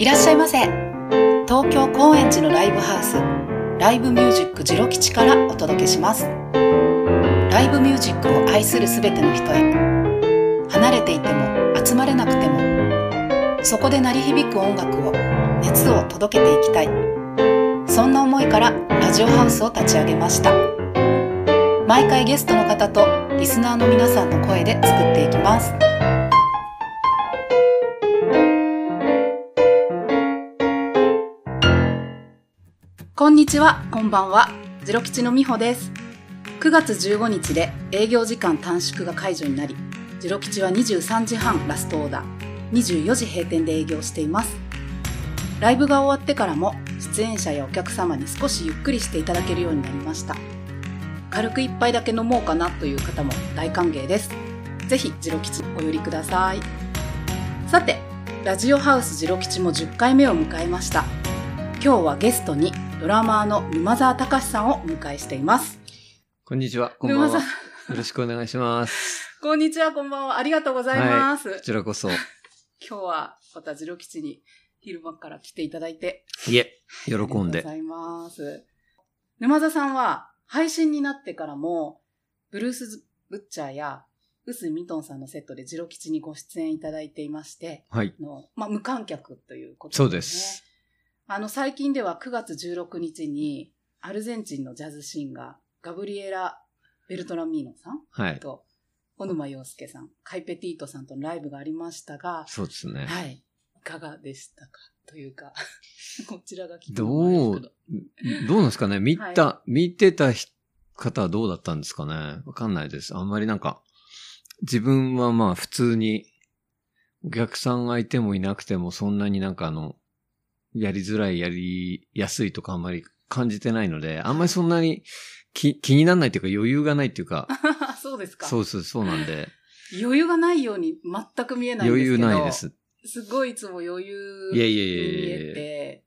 いらっしゃいませ。東京高円寺のライブハウスライブミュージックジロ吉からお届けします。ライブミュージックを愛するすべての人へ。離れていても集まれなくてもそこで鳴り響く音楽を熱を届けていきたい。そんな思いからラジオハウスを立ち上げました。毎回ゲストの方とリスナーの皆さんの声で作っていきますこんにちは、こんばんは。ジロ吉のみほです。9月15日で営業時間短縮が解除になり、ジロ吉は23時半ラストオーダー、24時閉店で営業しています。ライブが終わってからも出演者やお客様に少しゆっくりしていただけるようになりました。軽く一杯だけ飲もうかなという方も大歓迎です。ぜひ、ジロ吉お寄りください。さて、ラジオハウスジロ吉も10回目を迎えました。今日はゲストにドラマーの沼沢隆さんをお迎えしています。こんにちは。こんばんは。沼よ沢ろしくお願いします。こんにちは、こんばんは。ありがとうございます。こちらこそ。今日はまたジロ吉に昼間から来ていただいて。いえ、喜んありがとうでご。ざいます。沼沢さんは配信になってからも、ブルース・ブッチャーや、臼井ミトンさんのセットでジロ吉にご出演いただいていまして、はい。のまあ、無観客ということそうです。あの、最近では9月16日に、アルゼンチンのジャズシンガー、ガブリエラ・ベルトラミーノさんはい。と、小沼洋介さん、カイペティートさんとのライブがありましたが、そうですね。はい。いかがでしたか？というか、こちらが聞きどう、どうなんですかね？見た、は見てた人方はどうだったんですかね？わかんないです。あんまりなんか、自分はまあ普通に、お客さんがいてもいなくてもそんなになんかあの、やりづらい、やりやすいとかあんまり感じてないので、あんまりそんなに気気にならないっていうか余裕がないっていうか、そうですかそうそうそうなんで、余裕がないように全く見えないんですけど。余裕ないで。す。すごいいつも余裕いやいにやいやい見やいやえて、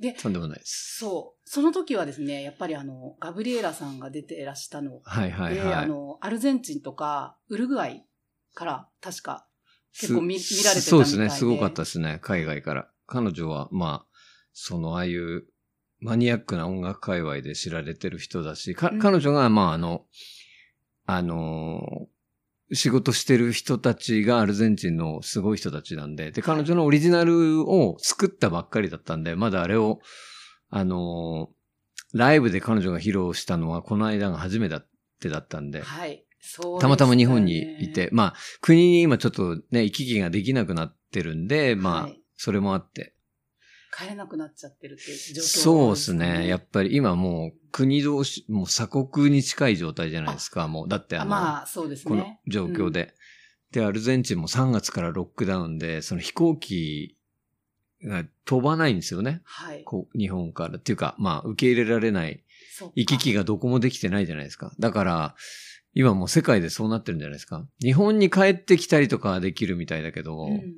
で、とんでもないです。そう。その時はですね、やっぱりあの、ガブリエラさんが出てらしたのはいはいで、はい。あの、アルゼンチンとか、ウルグアイから、確か、す結構見見られてたみたいでそうですね。すごかったですね。海外から。彼女は、まあ、その、ああいうマニアックな音楽界隈で知られてる人だし、かうん彼女が、まあ、あの、あのー仕事してる人たちがアルゼンチンのすごい人たちなんで、で、彼女のオリジナルを作ったばっかりだったんで、まだあれを、あのーライブで彼女が披露したのはこの間が初めてだったんで、はい。そう、たまたま日本にいて、。まあ、国に今ちょっとね、行き来ができなくなってるんで、まあ、はいそれもあって。帰れなくなっちゃってるっていう状況、そうですね。やっぱり今もう国同士、もう鎖国に近い状態じゃないですか。もう、だってああの、まあ、そうですこのね。状況で、で、アルゼンチンも3月からロックダウンで、その飛行機が飛ばないんですよね。はい。こう日本から。っていうか、まあ、受け入れられない行き来がどこもできてないじゃないですか。だから、今もう世界でそうなってるんじゃないですか。日本に帰ってきたりとかはできるみたいだけど、うん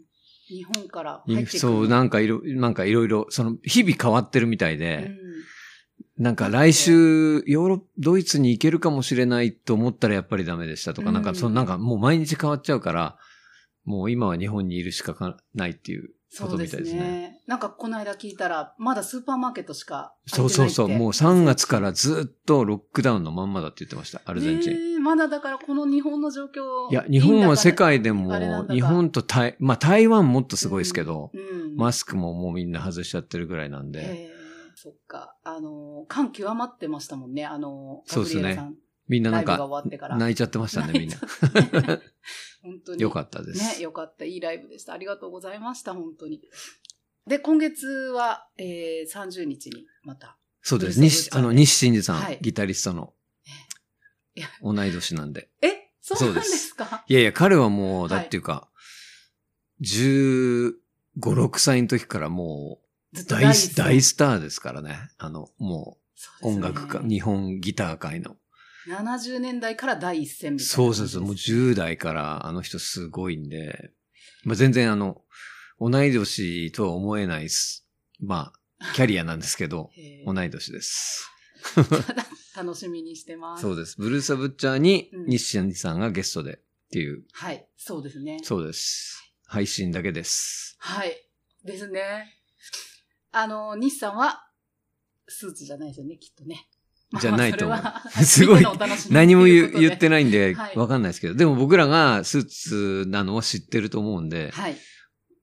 日本からい入ってくる。そう、なんかいろ、なんかいろいろ、その、日々変わってるみたいで、うん。なんか来週、ヨーロッドイツに行けるかもしれないと思ったらやっぱりダメでしたとか、うん。なんかその、なんかもう毎日変わっちゃうから、もう今は日本にいるしかかないっていうことそうですみたいですね。ね。なんかこの間聞いたら、まだスーパーマーケットしかそうそうそう、もう3月からずっとロックダウンのまんまだって言ってました、アアルゼンチン。ン。まだだからこの日本の状況。いや、日本は世界でも日本と台、まあ台湾もっとすごいですけど、うん、マスクももうみんな外しちゃってるぐらいなんで、えーそっか。あの、感極まってましたもんね。あの、そうですねみんななんか泣いちゃってましたね、みんな。本当に。よかったです。ね、よかった。いいライブでした。ありがとうございました、本当に。で、今月は、えー、30日にまた。そうです。西、あの、西真二さん、はいギタリストの同い年なんで。えそうなんですすかいやいや、彼はもう、はいだっていうか、15、6歳の時からもう、大大スターですからね。あの、もう、音楽家、日本ギター界の。70年代から第一線みたいな。そうそうそう、もう10代からあの人すごいんで、まあ、全然あの、同い年とは思えない。まあ、キャリアなんですけど、同い年です。楽しみにしてます。そうです。ブルーサブッチャーにうん西谷さんがゲストでっていう、はい。そうですね。そうです。配信だけです。はい。ですね。あの、西さんは、スーツじゃないですよね、きっとね。じゃないと思うまあ すごい何も言ってないんではい、わかんないですけど、でも僕らがスーツなのは知ってると思うんで、はい。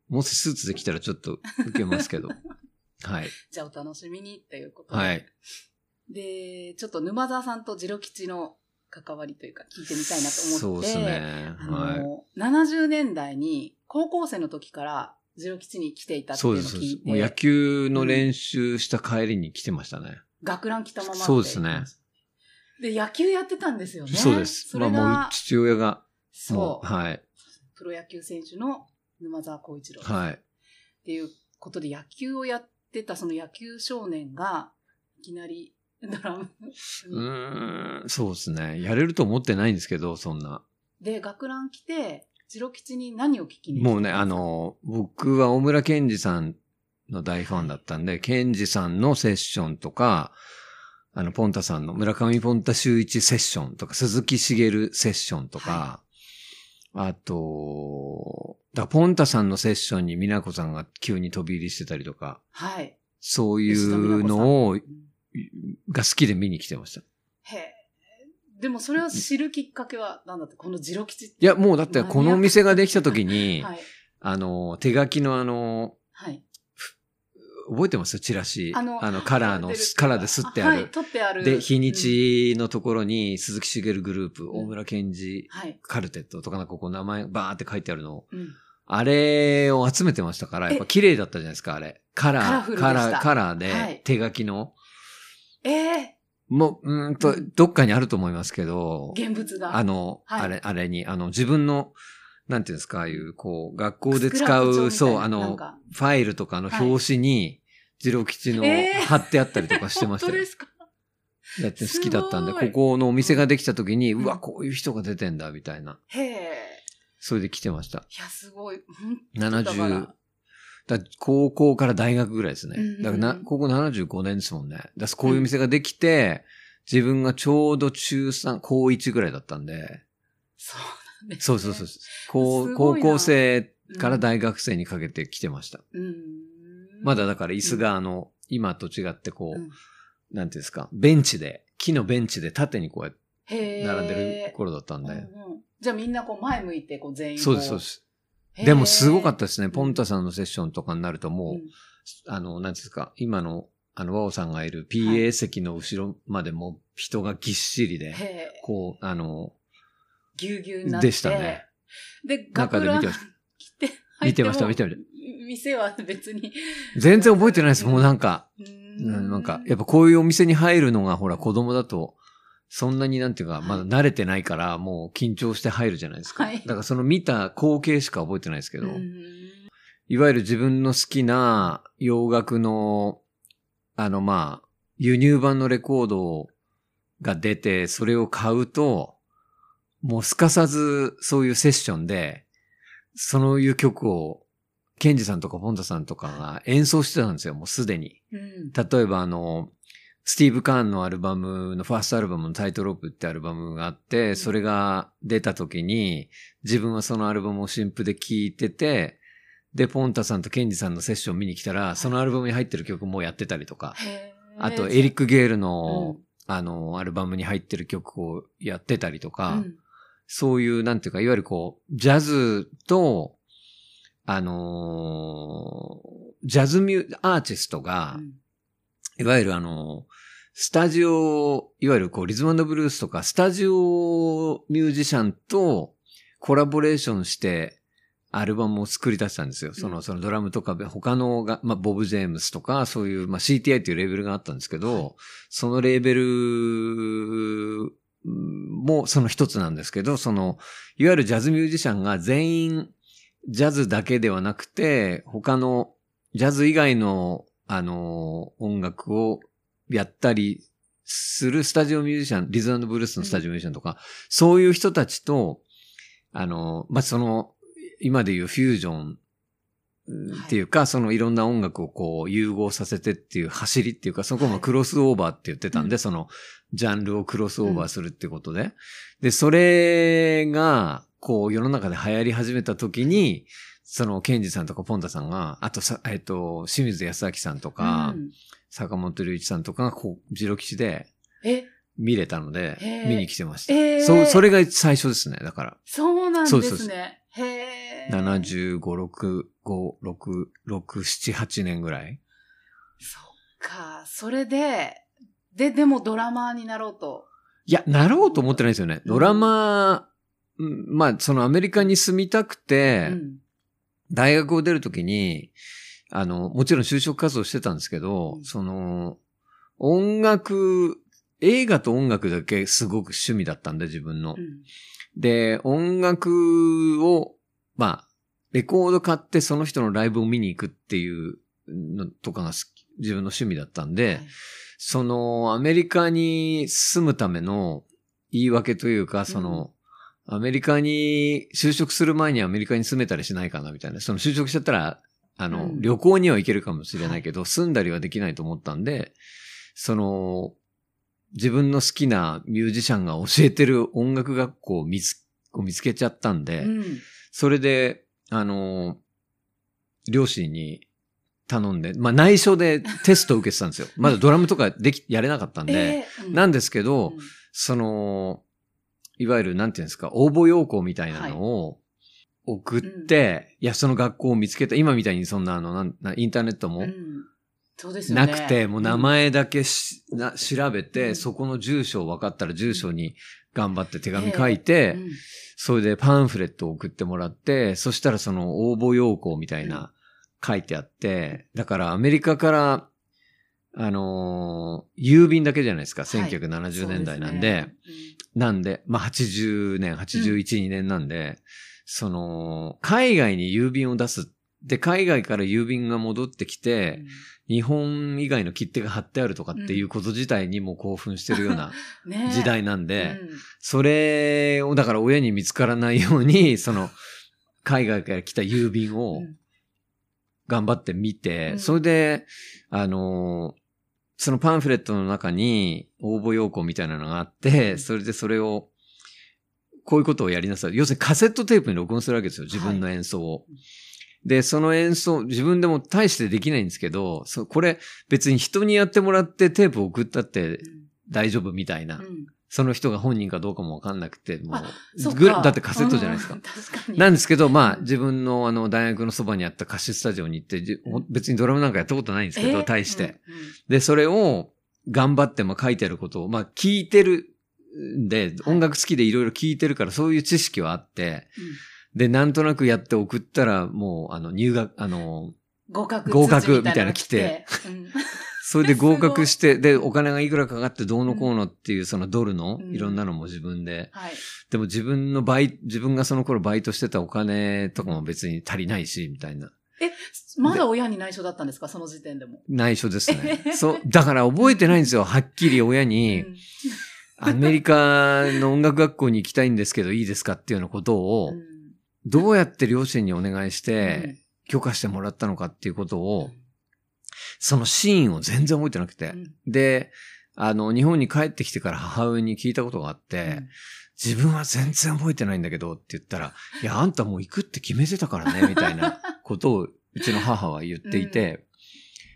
もしスーツで来たらちょっと受けますけど。はい。じゃあお楽しみにということで。はい。で、ちょっと沼沢さんとジロ吉の関わりというか聞いてみたいなと思って。そうですね。あはい。の、70年代に高校生の時からジロ吉に来ていたっていそうです。うのを聞いて。もう野球の練習した帰りに来てましたね。学ラン着たままそうですね。で、野球やってたんですよね。そうです。それが、まあもう父親が、もそうう、はい。プロ野球選手の沼沢光一郎はい。っていうことで野球をやってたその野球少年が、いきなりドラムうーん、そうですね。やれると思ってないんですけど、そんな。で、学ラン来て、ジロ吉に何を聞きにもうね、あ、の、僕は大村健二さんの大ファンだったんで、健二さんのセッションとか、あの、ポンタさんの村上ポンタ周一セッションとか、鈴木茂セッションとか、あと、だポンタさんのセッションに美奈子さんが急に飛び入りしてたりとか、はい。そういうのを、うんが好きで見に来てました。へえ。でもそれを知るきっかけは何だってこのジロ吉っていや、もうだってこのお店ができた時に、はい。あの、手書きのあの、はい。覚えてます？チラシ。あのカラーのカラーで吸ってある。はい、取ってある。で、日うんにちのところに、鈴木茂グループ、ん大村健二、はい。カルテットとかなんかこう名前バーって書いてあるのを、うん。あれを集めてましたから、やっぱ綺麗だったじゃないですか、あれ。カラー、カラー、カラーはいで、手書きの。ええもう、うーんと、どっかにあると思いますけど、現物が。あの、はいあれ、あれに、あの、自分の、なんていうんですか、ああいう、こう、学校で使う、そう、あのファイルとかの表紙に、ジロ吉のえー貼ってあったりとかしてましたよ 本当で。すか？やって好きだったんで、ここのお店ができた時に、うわ、こういう人が出てんだ、みたいな。へえ。それで来てました。いや、すごい。本当だか70ら、だ高校から大学ぐらいですね。だからな、高校75年ですもんね。だこういう店ができて、自分がちょうど中3、高1ぐらいだったんで、そうなんです、ね。そうそうそう。高高校生から大学生にかけて来てました。うん。まだだから椅子があの、今と違ってこう、うんなんていうんですか、ベンチで、木のベンチで縦にこうやって。並んでる頃だったんで。うんうんじゃあみんなこう前向いて、こう全員こ。そうです、そうです。でもすごかったですね。ポンタさんのセッションとかになるともう、うんあの、なんていうんですか、今の、あの、ワオさんがいるは PA い席の後ろまでも人がぎっしりで、へえ。こう、あの、ぎゅうぎゅうになって。でしたね。で、中で見てまし来て、見てました見てま店は別に。全然覚えてないです。もうなんか、んなんか、やっぱこういうお店に入るのが、ほら、子供だと、そんなになんていうか、はいまだ慣れてないから、もう緊張して入るじゃないですか。はいだからその見た光景しか覚えてないですけど、うんいわゆる自分の好きな洋楽の、あのまあ、輸入版のレコードが出て、それを買うと、もうすかさずそういうセッションで、そういう曲を、ケンジさんとかポンタさんとかが演奏してたんですよ、もうすでに。うん。例えばあの、スティーブ・カーンのアルバムのファーストアルバムのタイトロープってアルバムがあって、それが出た時に、自分はそのアルバムを新譜で聴いてて、で、ポンタさんとケンジさんのセッション見に来たら、そのアルバムに入ってる曲もやってたりとか、あとエリック・ゲールの、うん。あの、アルバムに入ってる曲をやってたりとか、うんそういう、なんていうか、いわゆるこう、ジャズと、あのージャズミュー、アーティストが、うん。いわゆるあの、スタジオ、いわゆるこう、リズムブルースとか、スタジオミュージシャンとコラボレーションして、アルバムを作り出したんですよ。その、うん。そのドラムとか、他のが、まあ、ボブ・ジェームスとか、そういう、まあ、CTI っていうレーベルがあったんですけど、そのレーベルもその一つなんですけど、その、いわゆるジャズミュージシャンが全員、ジャズだけではなくて、他の、ジャズ以外の、あの、音楽をやったりするスタジオミュージシャン、リズムブルースのスタジオミュージシャンとか、そういう人たちと、あの、まあ、その、今でいうフュージョンっていうか、そのいろんな音楽をこう融合させてっていう走りっていうか、そこもクロスオーバーって言ってたんで、うんそのジャンルをクロスオーバーするってことで。で、それが、こう世の中で流行り始めた時に、その、ケンジさんとかポンタさんが、あとさ、えっ、と、清水康明さんとか、うん坂本龍一さんとかが、こう、ジロ吉でえ、見れたので見に来てました。えーそう、それが最初ですね。だから、そうなんそうそうですね。へえ。75、6、5、6、6、7、8年ぐらい？そっか。それで、で、でもドラマーになろうと？いや、なろうと思ってないですよね。うんドラマ、うんまあ、そのアメリカに住みたくて、うん。大学を出るときに、あの、もちろん就職活動してたんですけど、うんその、音楽、映画と音楽だけすごく趣味だったんで、自分の。うんで、音楽を、まあ、レコード買ってその人のライブを見に行くっていうのとかが好き自分の趣味だったんで、はいその、アメリカに住むための言い訳というか、その、アメリカに、就職する前にアメリカに住めたりしないかなみたいな。その就職しちゃったら、あの、うん旅行には行けるかもしれないけど、住んだりはできないと思ったんで、その、自分の好きなミュージシャンが教えてる音楽学校を見つを見つけちゃったんで、うん。それで、あの、両親に頼んで、まあ内緒でテストを受けてたんですよ。まだドラムとかでき、やれなかったんで、えーうん。なんですけど、うん。その、いわゆるなんていうんですか、応募要項みたいなのを送って、いや、その学校を見つけた。今みたいにそんなあの、なんなインターネットもうん。そうね。なくて、もう名前だけし、な調べて、うん。そこの住所分かったら住所に頑張って手紙書いて、うんそれでパンフレットを送ってもらって、そしたらその応募要項みたいな書いてあって、だからアメリカから、あのー郵便だけじゃないですか、はい。1970年代なんそうで、すなんで、まあ80年、81、2年なんで、その、海外に郵便を出す。で、海外から郵便が戻ってきねて、うん日本以外の切手が貼ってあるとかっていうこと自体にも興奮してるような ね時代なんで、うんそれを、だから親に見つからないように、その、海外から来た郵便をうん頑張って見て、うんそれで、あのーそのパンフレットの中に応募要項みたいなのがあって、うんそれでそれを、こういうことをやりなさい。要するにカセットテープに録音するわけですよ。自分の演奏を。で、その演奏、自分でも大してできないんですけど、そこれ別に人にやってもらってテープを送ったって大丈夫みたいな。うんその人が本人かどうかもわかんなくて、もあう、だってカセットじゃないですかうん。確かに。なんですけど、まあ、自分のあの、大学のそばにあった貸しスタジオに行って、別にドラムなんかやったことないんですけど、えー？対して。。うんうんで、それを頑張って、まあ、書いてあることを、まあ、聞いてるんで、はい音楽好きでいろいろ聞いてるから、そういう知識はあって、うんで、なんとなくやって送ったら、もう、あの、入学、あの、合格合格みたいな来てうんそれで 合格すして、で、お金がいくらかかってどうのこうのっていう、そのドルのうんいろんなのも自分で、はい。でも自分のバイ、自分がその頃バイトしてたお金とかも別に足りないし、みたいな。え、まだ親に内緒だったんですか？その時点でも。内緒ですね。そう、だから覚えてないんですよ。はっきり親に、うんアメリカの音楽学校に行きたいんですけどいいですかっていうようなことをう、んどうやって両親にお願いしうん。て、許可してもらったのかっていうことを、そのシーンを全然覚えてなくて。う。ん。で、あの、日本に帰ってきてから母親に聞いたことがあって、自分は全然覚えてないんだけどって言ったら、いや、あんたもう行くって決めてたからね、みたいな ことをうちの母は言っていて、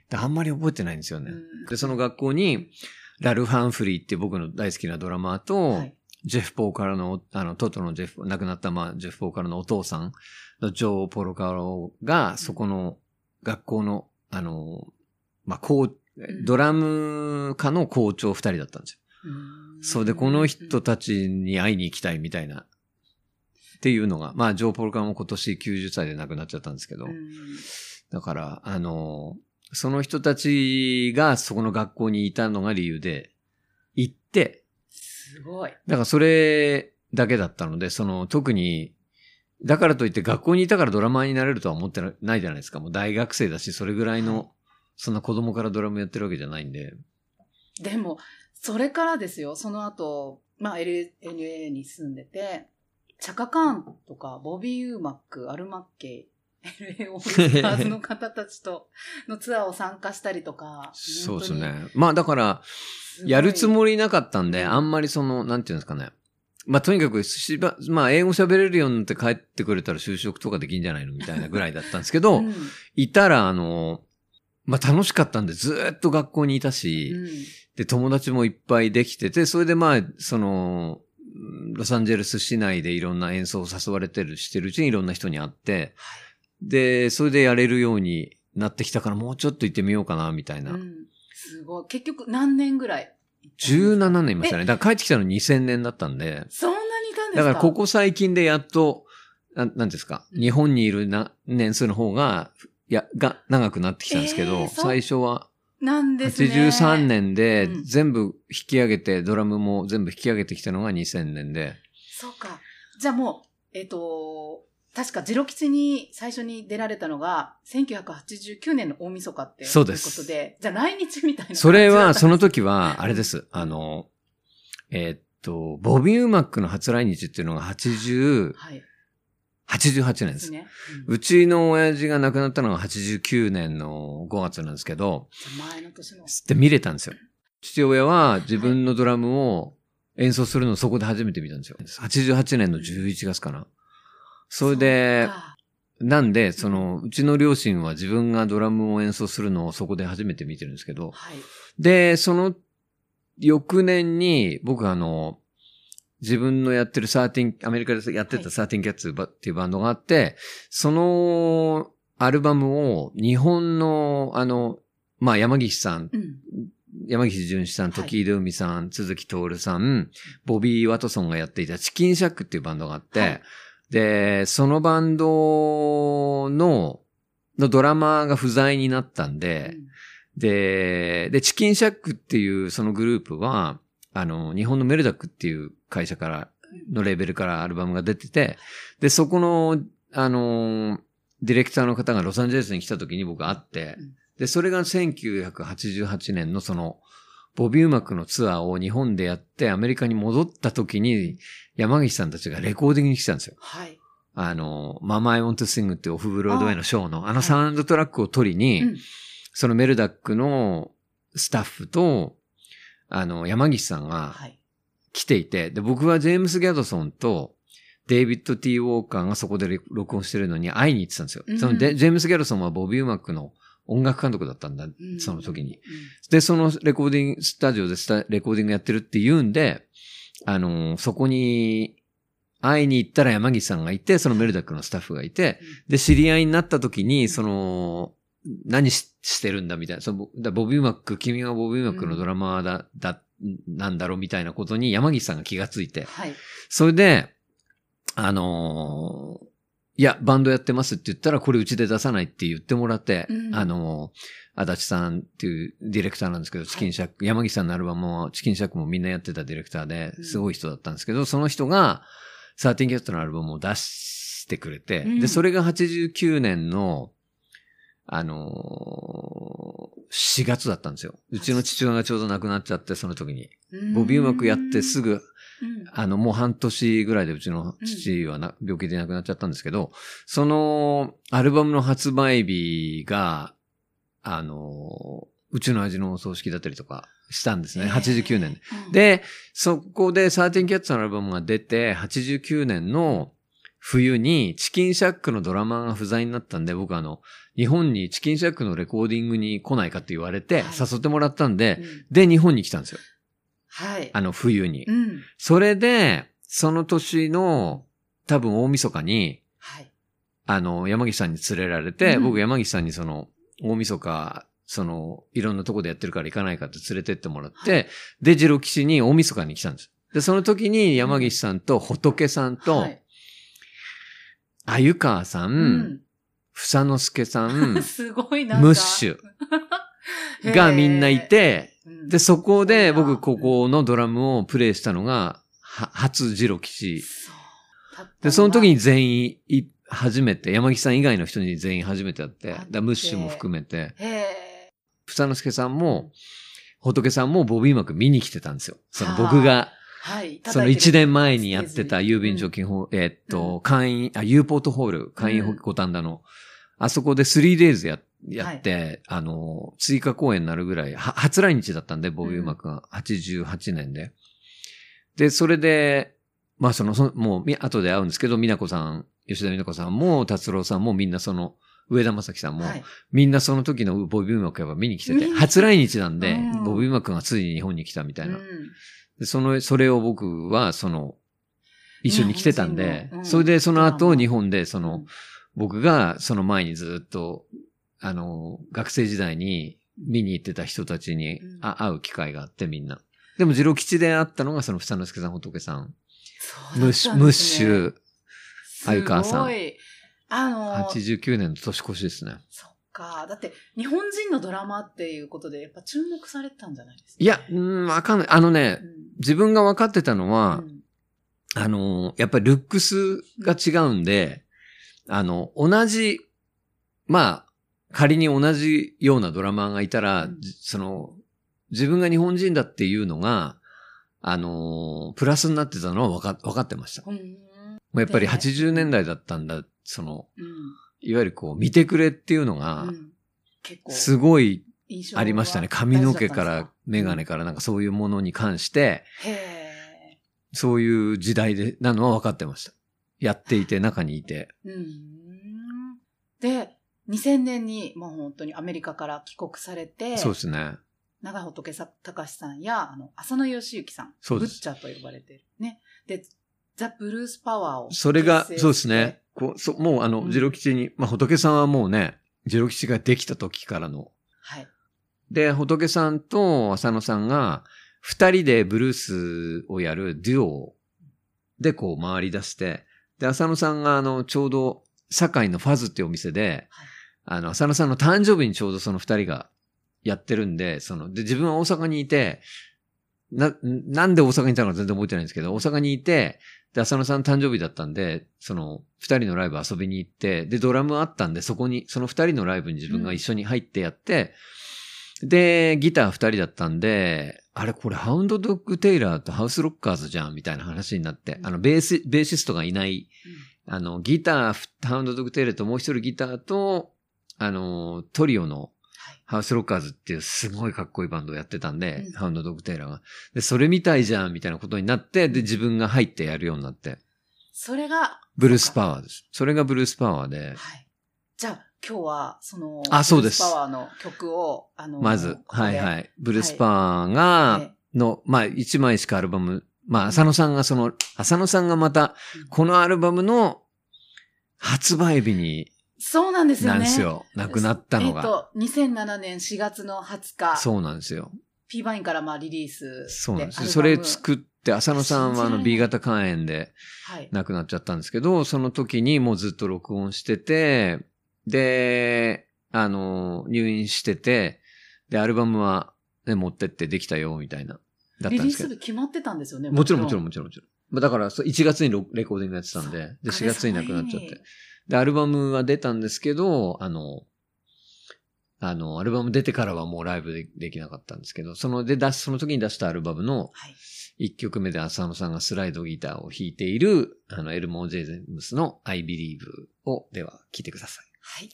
であんまり覚えてないんですよね。うん。で、その学校に、ラルフ・ハンフリーって僕の大好きなドラマーと、はいジェフ・ポーカルの、あの、トトのジェフ、亡くなった、まあ、ジェフ・ポーカルのお父さんのジョー・ポロカロが、そこの学校の、あの、まあ、校、ドラム科の校長二人だったんですよ。うん。そうで、この人たちに会いに行きたいみたいな、っていうのが、まあ、ジョー・ポルカも今年90歳で亡くなっちゃったんですけど、うん。だから、あの、その人たちがそこの学校にいたのが理由で、行って、すごい。だからそれだけだったので、その特に、だからといって学校にいたからドラマーになれるとは思ってないじゃないですか。もう大学生だし、それぐらいの、はいそんな子供からドラムやってるわけじゃないんで。でも、それからですよ、その後、まあ、LA に住んでて、チャカカーンとか、ボビー・ユーマック、アルマッケイ、LA オールスターズの方たちとのツアーを参加したりとか。そうですね。まあだから、やるつもりなかったんで、あんまりその、なんていうんですかね。まあとにかくしば、まあ英語喋れるようになって帰ってくれたら就職とかできんじゃないのみたいなぐらいだったんですけど、うんいたらあの、まあ楽しかったんでずーっと学校にいたし、うんで、友達もいっぱいできてて、それでまあ、その、ロサンゼルス市内でいろんな演奏を誘われてる、してるうちにいろんな人に会って、で、それでやれるようになってきたからもうちょっと行ってみようかな、みたいな。うんすごい。結局何年ぐらい17年いましたね。だから帰ってきたの2000年だったんで、そんなにいたんですか？だからここ最近でやっと、なんなんですか、うん日本にいるな年数の方が、いや、が、長くなってきたんですけど、えー最初はなんですね。83年でうん全部引き上げて、ドラムも全部引き上げてきたのが2000年で、そうか。じゃあもう、えっ、と、確かジロ吉に最初に出られたのが、1989年の大晦日ってそうですいうことで、じゃあ来日みたいな。それは、その、時は、あれです。あの、えーっと、ボビー・ウマックの初来日っていうのが80、はい。88年です。ですね。うちの親父が亡くなったのが89年の5月なんですけど、前の年の。で見れたんですよ。父親は自分のドラムを演奏するのをそこで初めて見たんですよ。88年の11月かな。それでなんで、その、うちの両親は自分がドラムを演奏するのをそこで初めて見てるんですけど、はい。で、その翌年に僕あの、自分のやってる13、アメリカでやってたはい。13キャッツっていうバンドがあって、そのアルバムを日本のあの、まあ山岸さん、うん。山岸淳さん、はい。時井海さん、鈴木徹さん、ボビー・ワトソンがやっていたチキンシャックっていうバンドがあって、はいで、そのバンドの、のドラマーが不在になったんで、で、で、チキンシャックっていうそのグループは、あの、日本のメルダックっていう会社から、のレーベルからアルバムが出てて、で、そこの、あの、ディレクターの方がロサンゼルスに来た時に僕会ってうん、で、それが1988年のその、ボビー・ウマックのツアーを日本でやってアメリカに戻った時に、山岸さんたちがレコーディングに来たんですよ。はい。あの、ママ・アイ・ウォント・シングっていうオフブロードウェイのショーの、あのサウンドトラックを取りに、うんそのメルダックのスタッフと、あの、山岸さんがはい。来ていて、で、僕はジェームス・ギャドソンと、デイビッド・ T・ ウォーカーがそこでレ録音してるのに会いに行ってたんですよ。うんそのでジェームス・ギャドソンはボビー・ウマックの音楽監督だったんだ、うんその時に。。で、そのレコーディング、スタジオでスタレコーディングやってるって言うんで、あの、そこに会いに行ったら山岸さんがいて、そのメルダックのスタッフがいて、で、知り合いになった時に、その、何ししてるんだみたいな。そのだボビー・マック、君がボビー・マックのドラマーだ、だ、なんだろうみたいなことに山岸さんが気がついて。はい。それで、あのーいや、バンドやってますって言ったら、これうちで出さないって言ってもらって、うんあのー足立さんっていうディレクターなんですけど、チキンシャック、山岸さんのアルバムも、チキンシャックもみんなやってたディレクターでう、んすごい人だったんですけど、その人が、サーティンキャットのアルバムを出してくれて、うんで、それが89年の、あのー、4月だったんですよ。うちの父親がちょうど亡くなっちゃって、その時に。ボビーうまくやってすぐ。ぐ、うんあの、もう半年ぐらいでうちの父はな、病気で亡くなっちゃったんですけど、その、アルバムの発売日が、あの、うちの味のお葬式だったりとかしたんですね。89年で。うん、で、そこでサーティンキャッツのアルバムが出て、89年の冬にチキンシャックのドラマーが不在になったんで、僕あの、日本にチキンシャックのレコーディングに来ないかって言われて、はい誘ってもらったんで、うんで、日本に来たんですよ。はい。あの、冬に。うん。それで、その年の、多分大晦日に、はい。あの、山岸さんに連れられて、うん僕山岸さんにその、大晦日、その、いろんなとこでやってるから行かないかって連れてってもらって、はで、ジロ吉に大晦日に来たんです。で、その時に山岸さんと仏さんと、はいあゆかわさん、うん。房之助さん すごいな。ムッシュ がみんないて、で、そこで僕ここのドラムをプレイしたのが、は初ジロ吉。そう。で、その時に全員い、初めて、山木さん以外の人に全員初めて会って、だムッシュも含めて、へえ。房之助さんも、仏さんもボビー幕見に来てたんですよ。そのはあ。僕が、はい。その1年前にやってた郵便貯金法、えーっと、会員、あ、ユーポートホール、会員うん。五反田の、あそこで 3days や、やって、あの、追加公演になるぐらい、は初来日だったんで、ボビー・マックが、88年で。で、それで、まあその、そのもう、み後で会うんですけど、美奈子さん、吉田美奈子さんも、達郎さんもみんなその、上田正樹さんも、はい。みんなその時のボビー・マックやっぱ見に来てて、初来日なんで、うん。ボビー・マックがついに日本に来たみたいな。うん。でその、それを僕は、その、一緒に来てたんでう、ん。それでその後マ日本で、その、僕がその前にずっと、あの、学生時代に見に行ってた人たちにうんあ会う機会があってみんな。でも、次郎吉で会ったのがその房之助さん、仏さん、そうだムッシュ、ムッシュ、鮎川さんすごい。あの、89年の年越しですね。そっか。だって、日本人のドラマっていうことで、やっぱ注目されてたんじゃないですか。いや、うーん、わかんない。あのね、自分が分かってたのうん、は、うんあの、やっぱりルックスが違うんで、あの、同じ、まあ、仮に同じようなドラマーがいたら、うん。じその、自分が日本人だっていうのが、あの、プラスになってたのは分か分かってました。もうん。うやっぱりで80年代だったんだ、その、うん。いわゆるこう、見てくれっていうのがすごいありましたね。は髪の毛から、メガネからなんかそういうものに関して、そういう時代で、なのは分かってました。やっていて、中にいて。で、2000年にもう本当にアメリカから帰国されて、そうですね。長仏隆さんや、あの、浅野義行さん。ブッチャーと呼ばれてる。ね。で、ザ・ブルースパワーを。それがそうですね。。こうそもうあの、うんジロ吉に、まあ、仏さんはもうね、ジロ吉ができた時からの。はい。で、仏さんと浅野さんが、二人でブルースをやるデュオでこう回り出して、で、浅野さんがあの、ちょうど、堺のファズっていうお店で、はいあの、浅野さんの誕生日にちょうどその二人がやってるんで、その、で、自分は大阪にいて、な、なんで大阪にいたのか全然覚えてないんですけど、大阪にいて、で、浅野さんの誕生日だったんで、その、二人のライブ遊びに行って、で、ドラムあったんで、そこに、その二人のライブに自分が一緒に入ってやって、で、ギター二人だったんで、あれこれハウンドドッグ・テイラーとハウスロッカーズじゃんみたいな話になって、あの、ベース、ベーシストがいない、あの、ギター、ハウンドドッグ・テイラーともう一人ギターと、あの、トリオのはい。ハウスロッカーズっていうすごいかっこいいバンドをやってたんで、うんハウンドドッグ・テイラーが。で、それみたいじゃんみたいなことになって、で、自分が入ってやるようになって、それが、ブルースパワーです。それがブルースパワーで、はい。じゃあ、今日は、その、あそうですブルースパワーの曲を、あの、まず、はいはい。い。ブルースパワーが、ねの、まあ、一枚しかアルバム、まあ、浅野さんがその、浅野さんがまた、このアルバムの発売日に、そうなんですよね。なんですよ。亡くなったのが。えっ、と、2007年4月の20日、そうなんですよ。P バインからまあリリースで。そうなんですよ。それ作って、浅野さんはあの B 型肝炎ではい。亡くなっちゃったんですけど、その時にもうずっと録音してて、で、あの、入院してて、で、アルバムは、ね、持ってってできたよ、みたいな。だったリリーんですけど。ス日決まってたんですよね。もちろんもちろんもちろんもちろん。まあだから、そう1月にロレコーディングやってたんで、で、4月に亡くなっちゃって。で、アルバムは出たんですけど、あの、あの、アルバム出てからはもうライブでできなかったんですけど、その、で、出し、その時に出したアルバムのはい。1曲目で浅野さんがスライドギターを弾いている、あの、エルモー・ジェイゼムスの I Believe を、では、聴いてください。はい。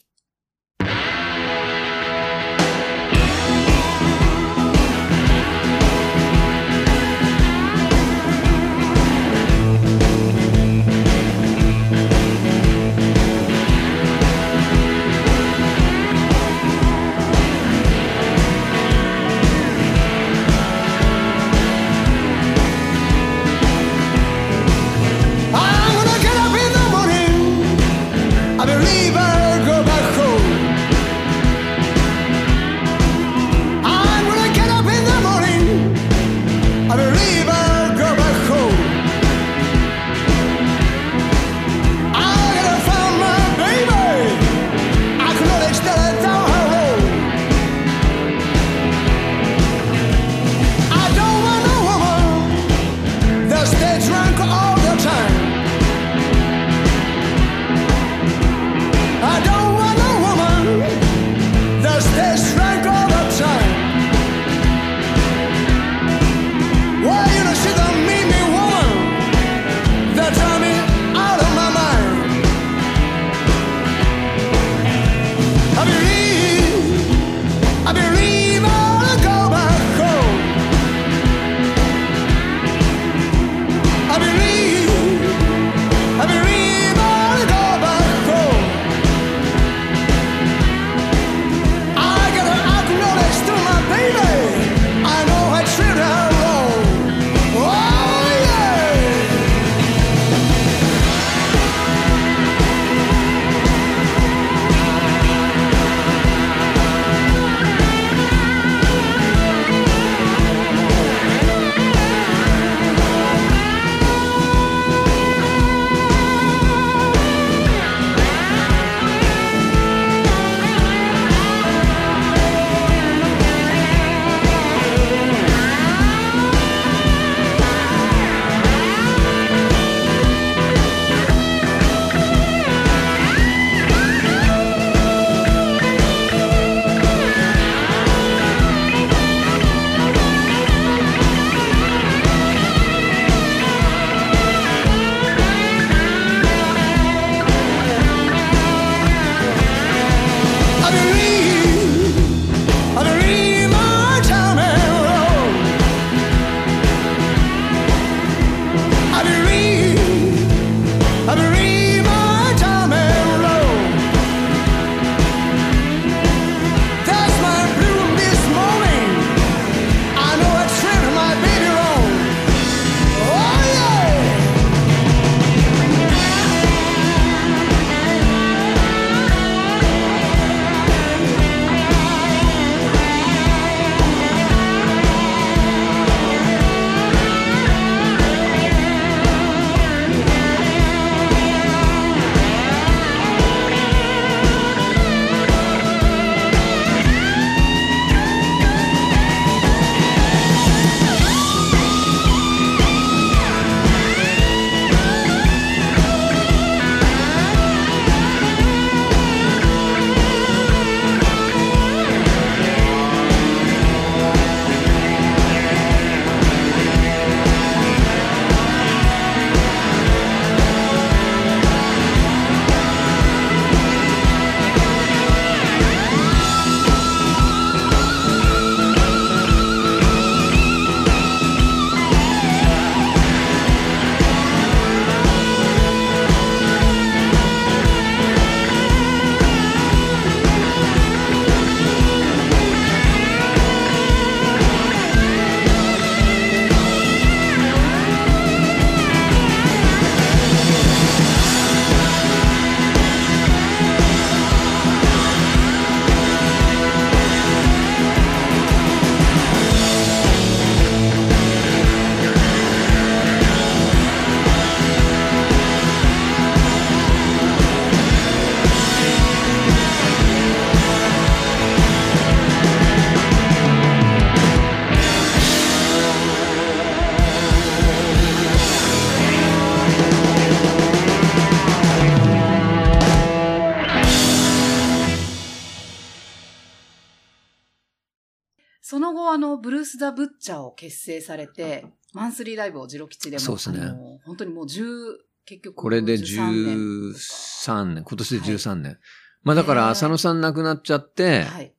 を結成されて、マンスリーライブをジロ吉でも、そうですね本当にもう10、結局、これで13年13年、今年で13年。まあだから浅野さん亡くなっちゃって、はい。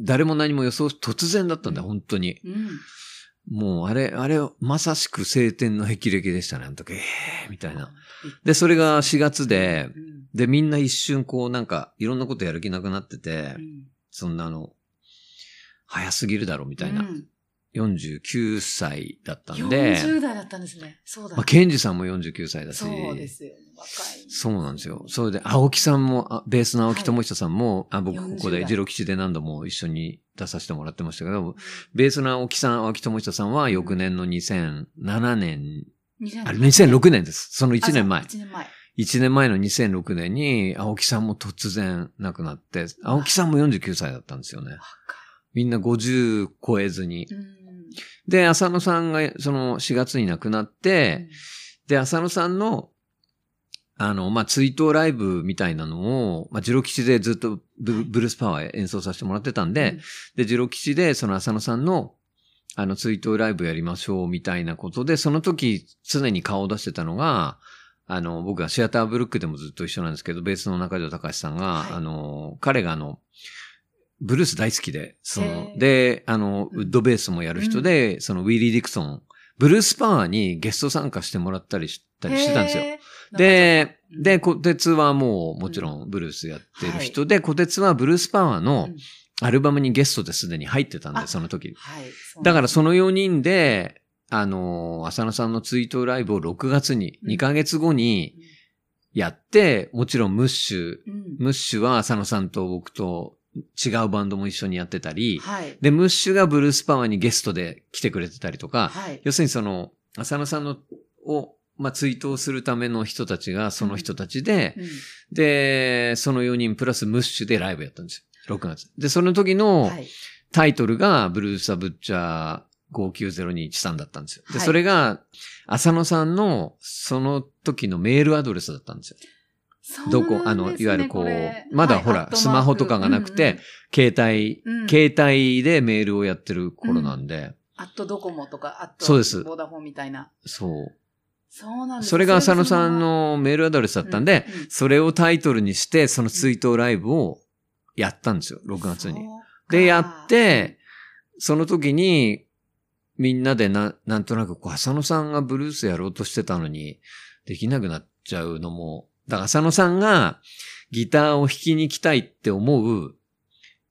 誰も何も予想、突然だったんだよ、本当に。うん。もうあれ、あれ、まさしく晴天の霹靂でしたね、あの時。えー、みたいな。で、それが4月でう、ん、で、みんな一瞬こうなんか、いろんなことやる気なくなっててう、んそんなあの、早すぎるだろ、みたいな。うん49歳だったんで、40代だったんですね。そうだ。まあ、ケンジさんも49歳だし、そうですよ。若い。そうなんですよ。それで、青木さんも、あベースの青木智久さんも、あ僕ここ40代でジロ吉で何度も一緒に出させてもらってましたけど、ベースの青木さん、青木智久さんは翌年の2007年、2000あれ2006年です。その1年前。1年前。1年前の2006年に、青木さんも突然亡くなって、青木さんも49歳だったんですよね。若みんな50超えずに。で、浅野さんがその4月に亡くなって、で、浅野さんの、あの、まあ、追悼ライブみたいなのを、まあ、ジロ吉でずっとブブルースパワー演奏させてもらってたんで、で、ジロ吉でその浅野さんの、あの、追悼ライブやりましょうみたいなことで、その時常に顔を出してたのが、あの、僕はシアターブルックでもずっと一緒なんですけど、ベースの中条隆さんが、はい。あの、彼があの、ブルース大好きで、そので、あの、うん。ウッドベースもやる人で、そのウィリー・ディクソン、ブルースパワーにゲスト参加してもらったりしたりしてたんですよ。で、うん。で、小鉄はもうもちろんブルースやってる人で、小鉄はブルースパワーのうん。アルバムにゲストですでに入ってたんで、あその時。はい。だからその4人で、あのー浅野さんのツイートライブを6月に、うん。2ヶ月後にやって、もちろんムッシュ、うん。ムッシュは浅野さんと僕と違うバンドも一緒にやってたり、はい。で、ムッシュがブルースパワーにゲストで来てくれてたりとか、はい。要するにその、浅野さんの、を、まあ、追悼するための人たちがその人たちで、うんで、その4人プラスムッシュでライブやったんですよ。6月。で、その時のはい。タイトルが、ブルーサブッチャー590213だったんですよ。で、はいそれが、浅野さんの、その時のメールアドレスだったんですよ。どこ、あの、いわゆるこうれ、まだほら、スマホとかがなくて、携帯、携帯でメールをやってる頃なんで、アットドコモとか、アットそうです。ボーダフォンみたいな。そう。そうなんです。それが浅野さんそのメールアドレスだったんで、それをタイトルにして、その追悼ライブをやったんですよ、6れ月に。で、やって、その時に、みんなでな、なんとなく、こう、浅野さんがブルースやろうとしてたのに、できなくなっちゃうのも、だから浅野さんがギターを弾きに来たいって思う、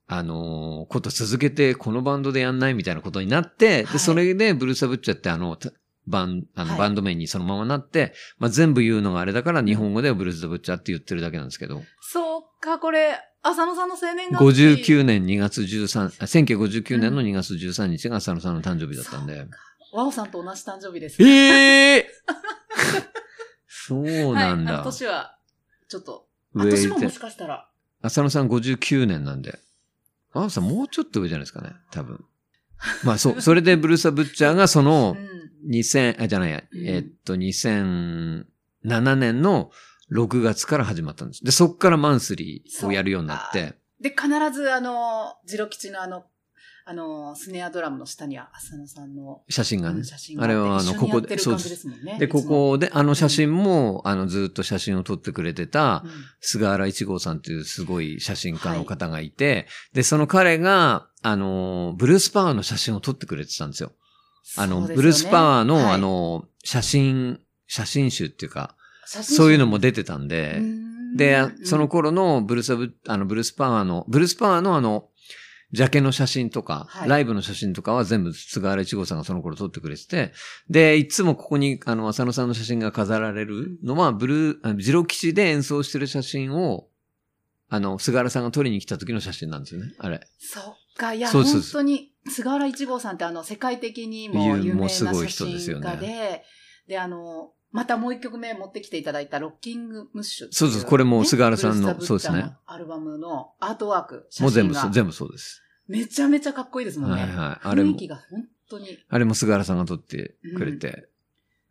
あのーこと続けてこのバンドでやんないみたいなことになって、はいで、それでブルーサブッチャってあの、たバン、あの、はいバンド名にそのままなって、まあ、全部言うのがあれだから日本語ではブルース・ザ・ブッチャーって言ってるだけなんですけど、そうか、これ、浅野さんの生年月日。59年2月13、あ1959年の2月13日が浅野さんの誕生日だったんで。ワオさんと同じ誕生日です。ええそうなんはい。年は、ちょっと、あ上行って年ももし。かしたら。浅野さん59年なんで。あのさんもうちょっと上じゃないですかね。多分。まあそう。それでブルーサ・ブッチャーがそのうん。2000、あ、じゃないや、うんえっと、2007年の6月から始まったんです。で、そっからマンスリーをやるようになって。で、必ず、あの、ジロ吉のあの、あの、スネアドラムの下には浅野さんの写真がね。うん。写真があれはあのここで感じです。で、ここで、あの写真も、あの、ずっと写真を撮ってくれてたう、ん。菅原一号さんというすごい写真家の方がいて、で、その彼が、あの、ブルースパワーの写真を撮ってくれてたんですよ。あの、ブルースパワーの、はい。あの、写真、写真集っていうか、そういうのも出てたんで、うん。でう、ん。その頃のブルースブ、あの、ブルースパワーの、ブルースパワーのあの、ジャケの写真とか、はい。ライブの写真とかは全部菅原一号さんがその頃撮ってくれてて、で、いつもここに、あの、浅野さんの写真が飾られるのは、ブルー、あのジロ吉で演奏してる写真を、あの、菅原さんが撮りに来た時の写真なんですよね、あれ。そっか、いや、本そうです当に、菅原一号さんってあの、世界的にも有名な写真家で、で、あの、またもう一曲目持ってきていただいたロッキングムッシュそうそうこれもね菅原さんのそうですねのアルバムのアートワーク、写もう全部全部そうです。めちゃめちゃかっこいいですもんね。はいはい。あれも雰囲気、が本当に。あれも菅原さんが撮ってくれて。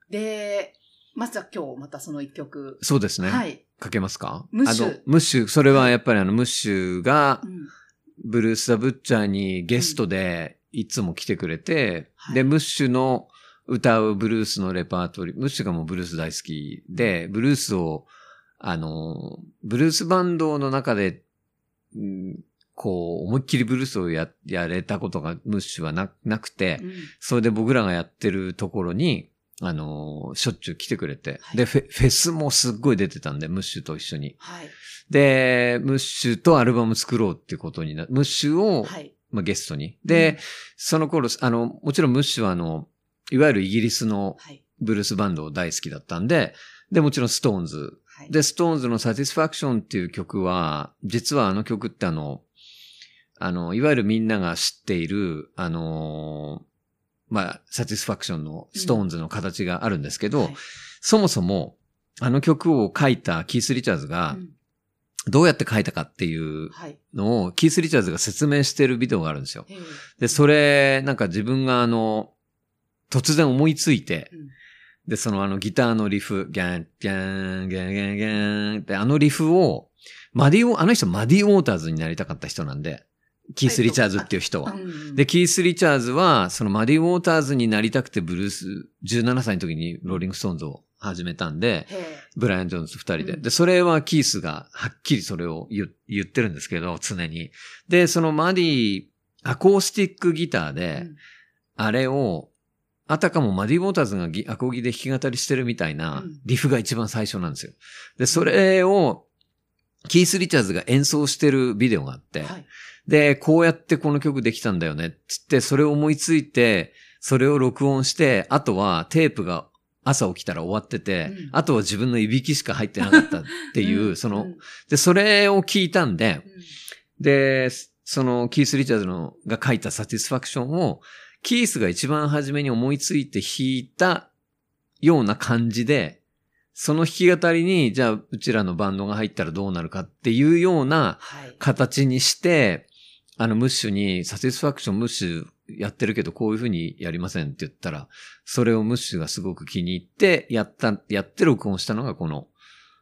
で、まずは今日またその一曲。そうですね。はい。かけますか？ムッシュあの、ムッシュ、それはやっぱりあの、ムッシュがう、んブルース・ザ・ブッチャーにゲストでいつも来てくれて、はいで、ムッシュの歌うブルースのレパートリー、ムッシュがもうブルース大好きで、ブルースを、あの、ブルースバンドの中で、うんこう、思いっきりブルースをや、やれたことがムッシュはな、なくて、うんそれで僕らがやってるところに、あの、しょっちゅう来てくれて、はいでフェ、フェスもすっごい出てたんで、ムッシュと一緒に。はい。で、ムッシュとアルバム作ろうっていうことにな、ムッシュを、はい。まあ、ゲストに。で、うんその頃、あの、もちろんムッシュはあの、いわゆるイギリスのはい。ブルースバンド大好きだったんで、で、もちろんストーンズ。はい。で、ストーンズのサティスファクションっていう曲は、実はあの曲ってあの、あの、いわゆるみんなが知っている、あのまあ、サティスファクションのストーンズの形があるんですけど、はいそもそも、あの曲を書いたキース・リチャーズがう、んどうやって書いたかっていうはい。のを、キース・リチャーズが説明してるビデオがあるんですよ。で、それ、なんか自分があの、突然思いついて、うんで、そのあのギターのリフ、ギャン、ギャン、ギャン、ギャン、ギャンって、あのリフを、マディオ、あの人マディ・ウォーターズになりたかった人なんで、キース・リチャーズっていう人は。うんで、キース・リチャーズは、そのマディ・ウォーターズになりたくてブルース、17歳の時にローリング・ストーンズを始めたんで、ブライアン・ジョーンズ二人で。うんで、それはキースがはっきりそれを言言ってるんですけど、常に。で、そのマディ、アコースティックギターで、うんあれを、あたかもマディ・ウォーターズがギアコギで弾き語りしてるみたいなうん。リフが一番最初なんですよ。で、それを、キース・リチャーズが演奏してるビデオがあって、はい。で、こうやってこの曲できたんだよね、つって、それを思いついて、それを録音して、あとはテープが朝起きたら終わってて、うん。あとは自分のいびきしか入ってなかったっていう、ん。その、うん。で、それを聞いたんで、うん。で、そのキース・リチャーズのが書いたサティスファクションを、キースが一番初めに思いついて弾いたような感じで、その弾き語りに、じゃあ、うちらのバンドが入ったらどうなるかっていうようなはい。形にして、あの、ムッシュに、サティスファクションムッシュやってるけど、こういう風にやりませんって言ったら、それをムッシュがすごく気に入って、やった、やって録音したのがこの、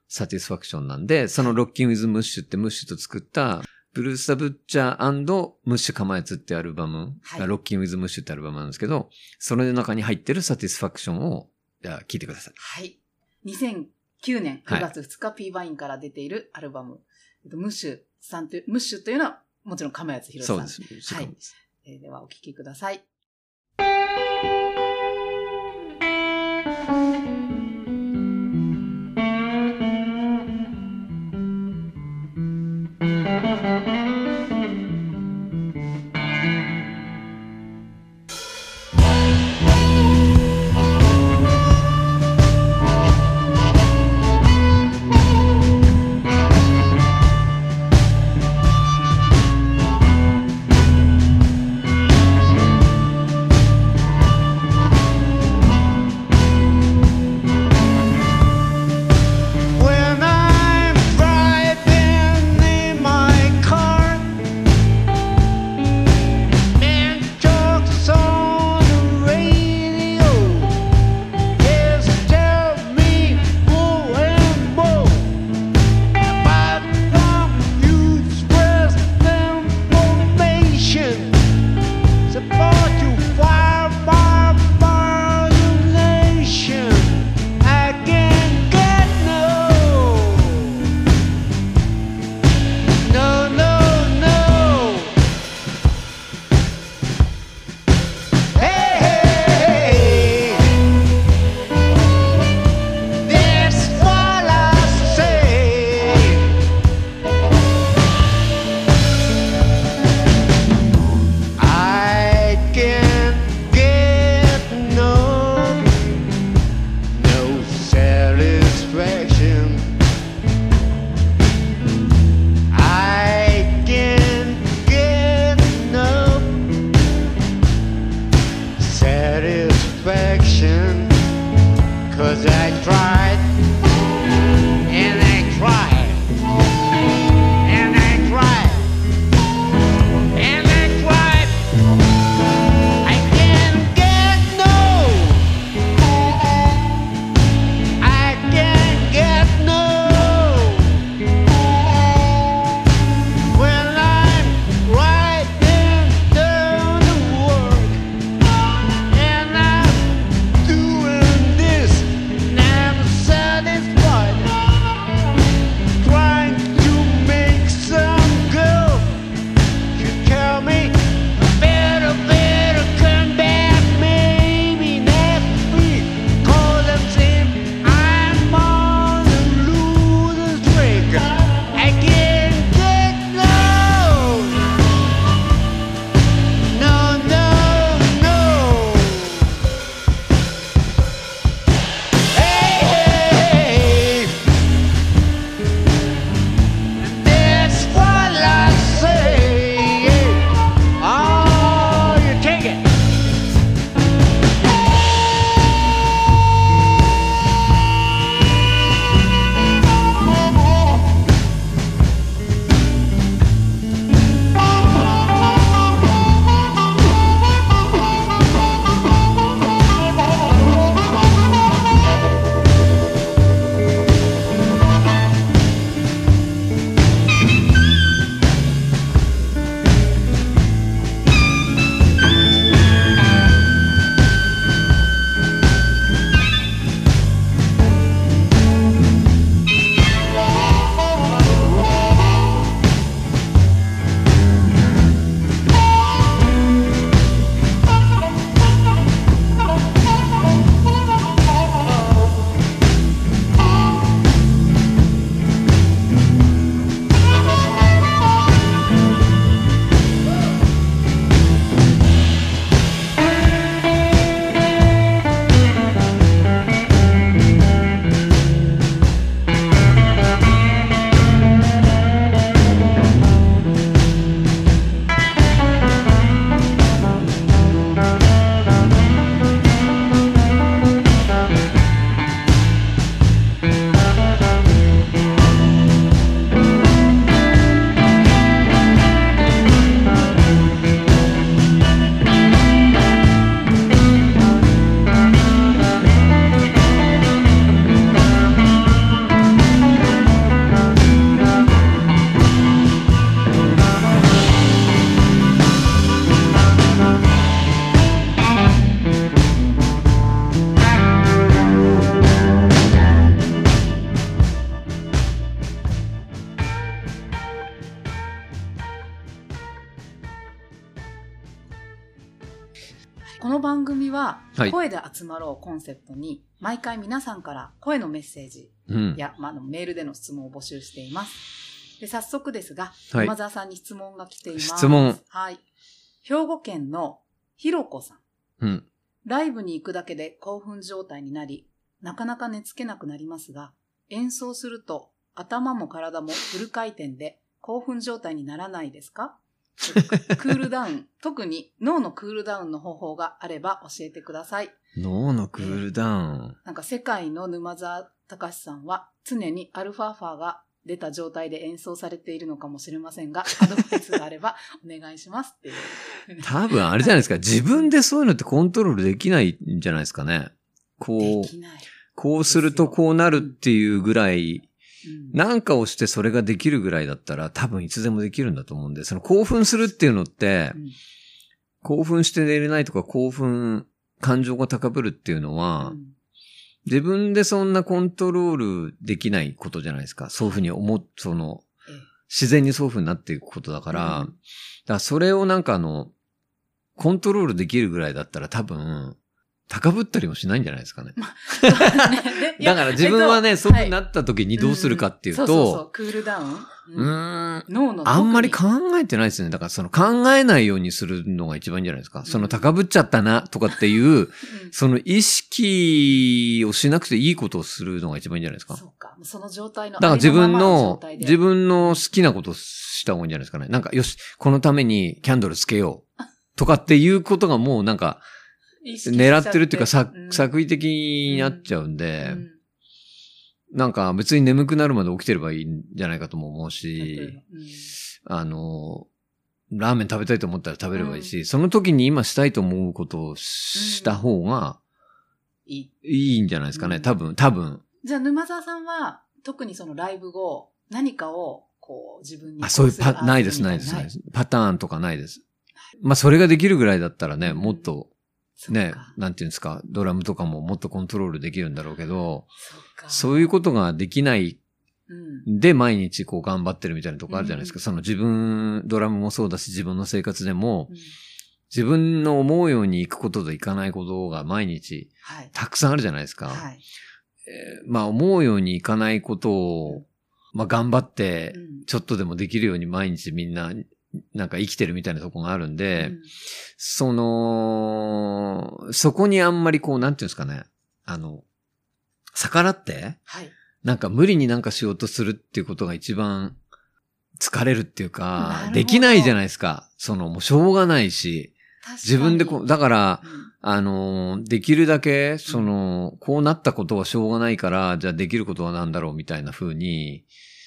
サティスファクションなんで、そのロッキングウィズムッシュってムッシュと作った、ブルース・ザ・ブッチャームッシュ・カマエツってアルバム、はいロッキングウィズ・ムッシュってアルバムなんですけど、その中に入ってるサティスファクションを、じゃあ聞いてください。はい。2009年はい9月2日 P バインから出ているアルバム、えっとムッシュさんという、ムッシュというのはもちろん亀谷博さん。そうです。はいえーではお聴きください。「集まろうをコンセプトに、毎回皆さんから声のメッセージうん。や、まあ、メールでの質問を募集しています。で早速ですが、はい山沢さんに質問が来ています。質問。はい。兵庫県のひろこさん。うん。ライブに行くだけで興奮状態になり、なかなか寝つけなくなりますが、演奏すると頭も体もフル回転で興奮状態にならないですか？クールダウン、特に脳のクールダウンの方法があれば教えてください。脳のクールダウン。なんか世界の沼沢隆さんは常にアルファファが出た状態で演奏されているのかもしれませんが、アドバイスがあればお願いしますっていう。多分あれじゃないですか。自分でそういうのってコントロールできないんじゃないですかね。こでう。こうするとこうなるっていうぐらい、うんなんかをしてそれができるぐらいだったら多分いつでもできるんだと思うんで、その興奮するっていうのってう、ん興奮して寝れないとか興奮、感情が高ぶるっていうのは、うん。自分でそんなコントロールできないことじゃないですか。そういうふうに思っ、その、ええ。自然にそういうふうになっていくことだから、うん。だからそれをなんかあの、コントロールできるぐらいだったら多分、高ぶったりもしないんじゃないですかね。ねで いやだから自分はね、えっとそうなった時にどうするかっていうんそうそうそうと、クールダウン、ううんーん、脳のあんまり考えてないですね。だからその考えないようにするのが一番いいんじゃないですか。その高ぶっちゃったなとかっていう、うんその意識をしなくていいことをするのが一番いいんじゃないですか。そうか。その状態の。だから自分の、自分の好きなことをした方がいいんじゃないですかね。なんか、よし、このためにキャンドルつけよう。とかっていうことがもうなんか、狙ってるっていうか、作うん作為的になっちゃうんで、うんなんか別に眠くなるまで起きてればいいんじゃないかとも思うしあの、ラーメン食べたいと思ったら食べればいいし、その時に今したいと思うことをした方がいい。んじゃないですかね。うん多分、多分。じゃあ、沼沢さんは、特にそのライブ後、何かを、こう、自分に。あ、そういうパ、ないです、ないです、ないです。パターンとかないです。まあ、それができるぐらいだったらね、うんもっと、ねか、なんていうんですか、ドラムとかももっとコントロールできるんだろうけど、そういうことができないうん。で毎日こう頑張ってるみたいなとこあるじゃないですか。うんその自分、ドラムもそうだし自分の生活でもうん自分の思うようにいくことといかないことが毎日はい。たくさんあるじゃないですか。はい。えーまあ思うようにいかないことを、まあ頑張ってうんちょっとでもできるように毎日みんななんか生きてるみたいなとこがあるんで、うん。その、そこにあんまりこう、なんていうんですかね、あの、逆らって、はい。なんか無理になんかしようとするっていうことが一番疲れるっていうかできないじゃないですか。その、もうしょうがないし、自分でこう、だから、うん。あのー、できるだけ、その、こうなったことはしょうがないから、じゃあできることは何だろうみたいな風に、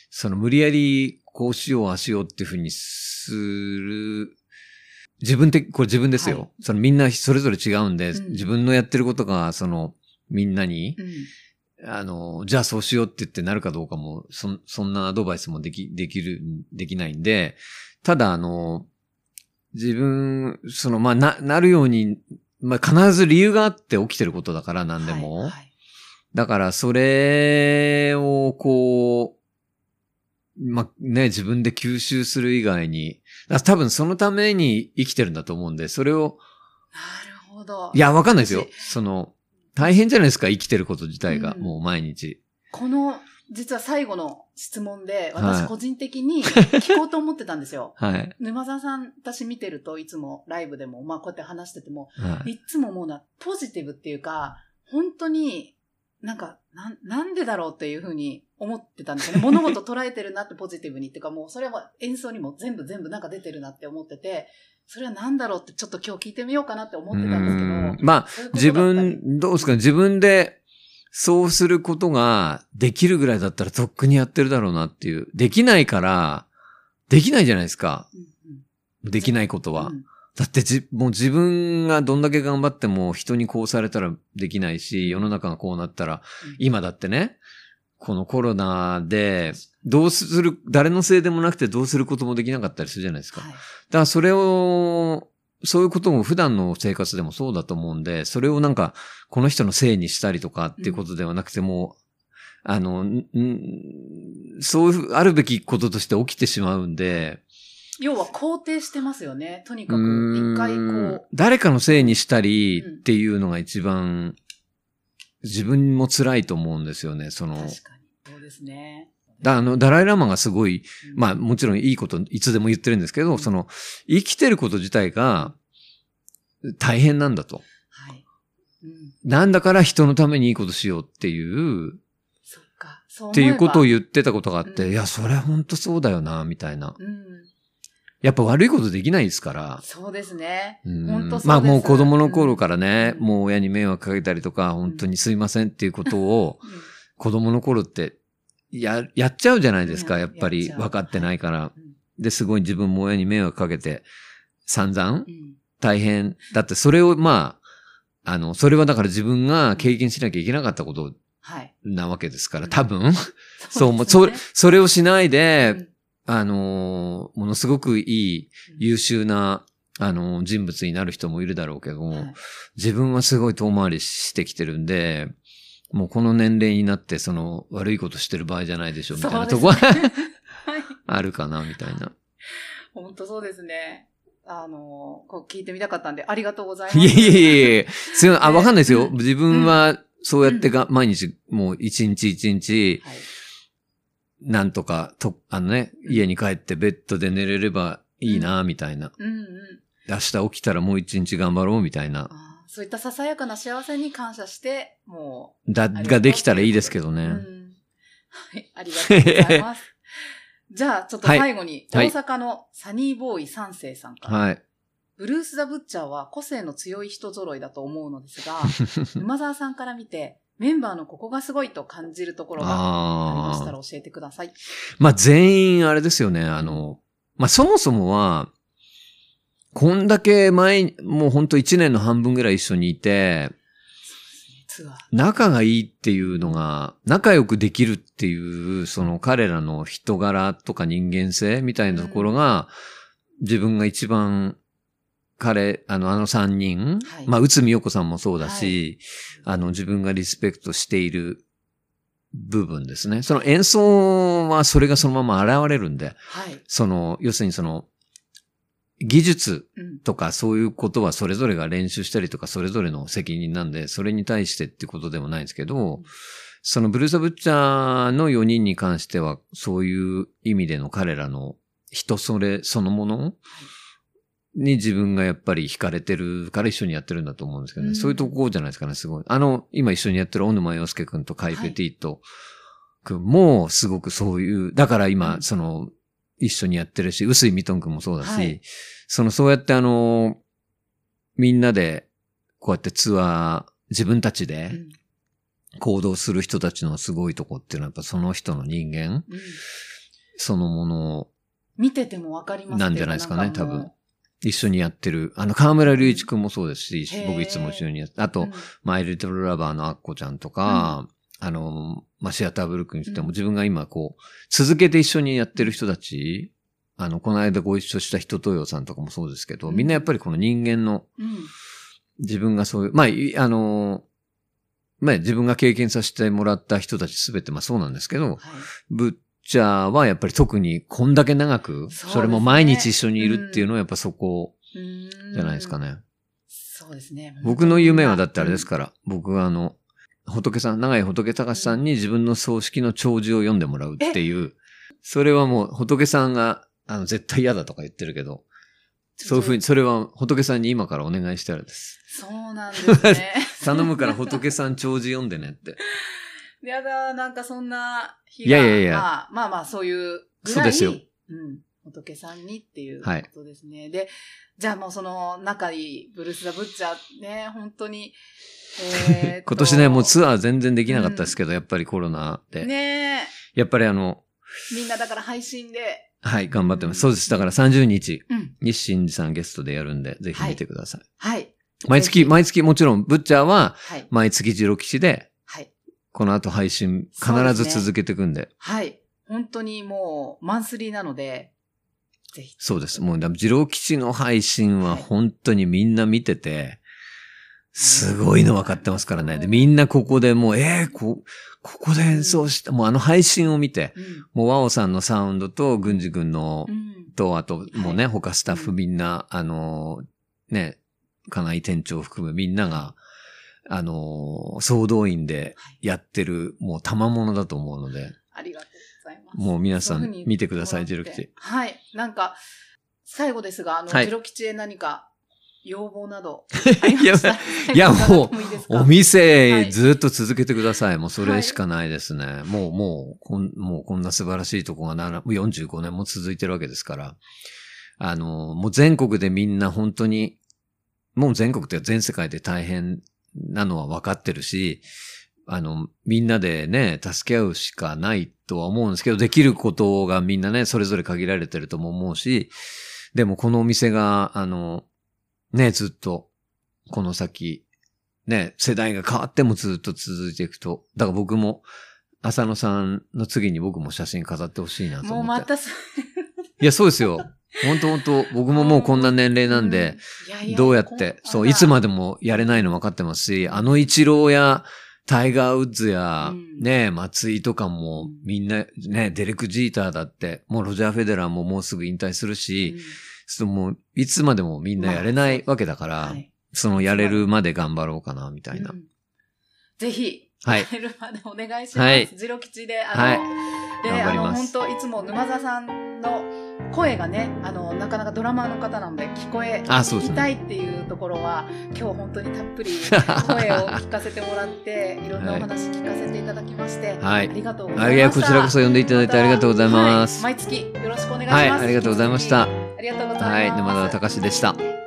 その無理やりこうしよう、ああしようっていう風にする、自分って、これ自分ですよ。はいそのみんなそれぞれ違うんで、うん自分のやってることが、その、みんなに、うん。あの、じゃあそうしようって言ってなるかどうかも、そん、そんなアドバイスもでき、できる、できないんで、ただあの、自分、その、まあ、な、なるように、まあ、必ず理由があって起きてることだから、何でも。はいはいだから、それを、こう、まあ、ね、自分で吸収する以外に、だ多分そのために生きてるんだと思うんで、それを、なるほど。いや、わかんないですよ。その、大変じゃないですか、生きてること自体が、うんもう毎日。この、実は最後の質問で、はい私個人的に 聞こうと思ってたんですよ。はい。沼沢さん、私見てるといつもライブでも、まあこうやって話してても、はい。いつももうな、ポジティブっていうか、本当に、なんか、なん、なんでだろうっていうふうに思ってたんですよね。物事捉えてるなってポジティブにっていうか、もうそれは演奏にも全部全部なんか出てるなって思ってて、それはなんだろうってちょっと今日聞いてみようかなって思ってたんですけど。うんまあ、自分、どうですか？自分で、そうすることができるぐらいだったらとっくにやってるだろうなっていう。できないから、できないじゃないですか。うんうんできないことは。うんだってじ、もう自分がどんだけ頑張っても人にこうされたらできないし、世の中がこうなったら、今だってね、このコロナで、どうする、誰のせいでもなくてどうすることもできなかったりするじゃないですか。はい。だからそれを、そういうことも普段の生活でもそうだと思うんで、それをなんか、この人のせいにしたりとかっていうことではなくても、あの、そういう、あるべきこととして起きてしまうんで、要は肯定してますよね。とにかうく、一回こう、誰かのせいにしたりうんっていうのが一番、自分も辛いと思うんですよね。その、確かに。そうですね。だあの、ダライラマがすごい、うんまあもちろんいいこといつでも言ってるんですけど、その、生きてること自体が大変なんだと。はい。うん。なんだから人のためにいいことしようっていう、そっか。そうっていうことをう。言ってたことがあって、うんいや、それ本当そうだよな、みたいな。うん。やっぱ悪いことできないですから。そうですね。うん。本当そうです。まあもう子供の頃からね、うん。もう親に迷惑かけたりとか、本当にすいませんっていうことを、うん。子供の頃って、や、やっちゃうじゃないですか、うん。やっぱり分かってないから。うん。で、すごい自分も親に迷惑かけて、散々うん。大変。だってそれを、まあ、あの、それはだから自分が経験しなきゃいけなかったことはい。なわけですから、うん。多分、そう、もう、それ、それをしないで、うんあのーものすごくいい、優秀な、あのー人物になる人もいるだろうけども、はい自分はすごい遠回りしてきてるんで、もうこの年齢になって、その、悪いことしてる場合じゃないでしょ、みたいなとこは、ねはい。あるかな、みたいな。本当そうですね。あの、こう聞いてみたかったんで、ありがとうございます。いえいえいえすいませんあ、ねわかんないですよ。うん自分は、そうやってが、毎日、もう一日一日、はい。なんとか、と、あのね、家に帰ってベッドで寝れればいいな、みたいな。うんうん。明日起きたらもう一日頑張ろう、みたいな。そういったささやかな幸せに感謝して、もだ、ありができたらいいですけどう、ね。うん。はい、ありがとうございます。じゃあ、ちょっと最後に、はい大阪のサニーボーイ三世さんから、はい。ブルース・ザ・ブッチャーは個性の強い人揃いだと思うのですが、沼沢さんから見て、メンバーのここがすごいと感じるところがありました。ら教えてください。まあ全員あれですよね。あの、まあそもそもは、こんだけ前、もうほんと1年の半分ぐらい一緒にいて。仲がいいっていうのが、仲良くできるっていう、その彼らの人柄とか人間性みたいなところが、自分が一番、彼、あの、あの三人、はいまあ、内海洋子さんもそうだし、あの、自分がリスペクトしている部分ですね。その演奏はそれがそのまま現れるんで、はい。その、要するにその、技術うん。とかそういうことはそれぞれが練習したりとかそれぞれの責任なんで、それに対してってことでもないんですけど、そのブルーサ・ブッチャーの4人に関しては、そういう意味での彼らの人それそのものに自分がやっぱり惹かれてるから一緒にやってるんだと思うんですけどね。うん。そういうとこじゃないですかね、すごい。あの、今一緒にやってる小沼洋介くんとカイペティートくんもすごくそういう、だから今、うん。その、一緒にやってるし、臼井ミトンくんもそうだし、はい。その、そうやってあの、みんなで、こうやってツアー、自分たちうでん。行動する人たちのすごいとこっていうのは、やっぱその人の人間うん。そのものを見ててもわかりますなんじゃないですかね、多分。一緒にやってる。あの、河村隆一くんもそうですし僕いつも一緒にやって、あと、うんマイルラバーのアッコちゃんとか、あの、まあ、シアターブルックにしてもうん自分が今こう、続けて一緒にやってる人たち、あの、この間ご一緒した人とよさんとかもそうですけど、うんみんなやっぱりこの人間のうん。自分がそういう、まあ、いあの、まあ、自分が経験させてもらった人たちすべてまあそうなんですけど、はい。ブッチャーはやっぱり特にこんだけ長く、それも毎日一緒にいるっていうのはやっぱそこじゃないですか。ね。そうですね。僕の夢はだってあれですかから、僕はあの、仏さん、長井仏隆さんに自分の葬式の弔辞を読んでもらうっていう、それはもう仏さんが、あの、絶対嫌だとか言ってるけど、そういうふうに、それは仏さんに今からお願いしてあるんです。そうなんですね。頼むから仏さん弔辞読んでねって。やだ、なんかそんな日が。いやいやいやまあまあまあ、そういうぐらい。そうですようん。仏さんにっていうはいことですね。で、じゃあもうその仲いいブルース・ザ・ブッチャーね、本当に、えー今年ね、もうツアー全然できなかったですけど、やっぱりコロナで。ねやっぱりあの、みんなだから配信で、はい、頑張ってます。そうです。だから30日、うん。日清寺さんゲストでやるんで、ぜひ見てください。はい。毎月、ぜひ毎月もちろん、ブッチャーははい。毎月ジロ吉で、はい。この後配信必ず続けていくんで。はい。本当にもう、マンスリーなので、ぜひ。そうです。もう、だジロ吉の配信ははい本当にみんな見てて、すごいの分かってますからね。で、みんなここでもう、えー、こ、ここで演奏した、もうあの配信を見て、うん。もうワオさんのサウンドと、軍司君のうん。と、あと、もうね、他スタッフみんな、あのーね、金井店長含むみんなが、あのー総動員でやってる、もう賜物だと思うので、ありがとうございます。もう皆さん見てください、ジロ吉。はい。なんか、最後ですが、あの、はいジロ吉へ何か要望など いやもうお店、はいずっと続けてください。もうそれしかないですね。もう、もう、こん、もうこんな素晴らしいとこがなら、もう45年も続いてるわけですから。あの、もう全国でみんな本当に、もう全国って全世界で大変なのは分かってるし、あの、みんなでね、助け合うしかないとは思うんですけど、できることがみんなね、それぞれ限られてるとも思うし、でもこのお店が、あの、ね、ずっと、この先、ね、世代が変わってもずっと続いていくと。だから僕も、浅野さんの次に僕も写真飾ってほしいなと思って。もうまたそ、いや、そうですよ。本当本当僕ももうこんな年齢なんで、どうやって、そう、いつまでもやれないの分かってますし、あの一郎や、タイガー・ウッズや、うん。ね、松井とかもみんな、ね、デレク・ジーターだって、もうロジャー・フェデラーももうすぐ引退するし、そうもういつまでもみんなやれないわけだから、はい。そのやれるまで頑張ろうかな、みたいな。うん。ぜひ、はいやれるまでお願いします。はいジロ吉で、あの、はいで、あの、本当いつも沼沢さんの声がね、あの、なかなかドラマーの方なので聞こえ、あそうですね聞きたいっていうところは、今日本当にたっぷり 声を聞かせてもらって、いろんなお話聞かせていただきまして、はいありがとうござあいました。こちらこそ呼んでいただいてありがとうございます。はい毎月よろしくお願いします。はい、ありがとうございました。ありがとうございます。はい、沼田隆でした。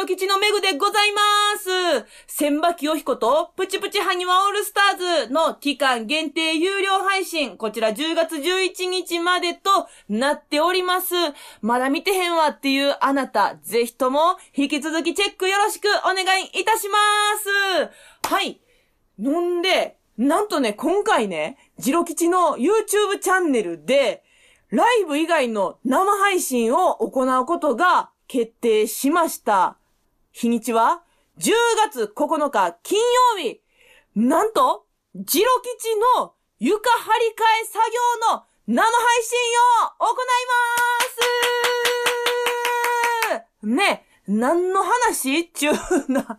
ロ吉のメグでございます。千葉清彦とプチプチハニワオールスターズの期間限定有料配信、こちら10月11日までとなっております。まだ見てへんわっていうあなた、ぜひとも引き続きチェックよろしくお願いいたします。はい。のんで、なんとね、今回ね、ジロ吉の YouTube チャンネルで、ライブ以外の生配信を行うことが決定しました。日にちは？10月9日金曜日。なんと、ジロ吉の床張り替え作業の生配信を行いますね、何の話？ちゅうな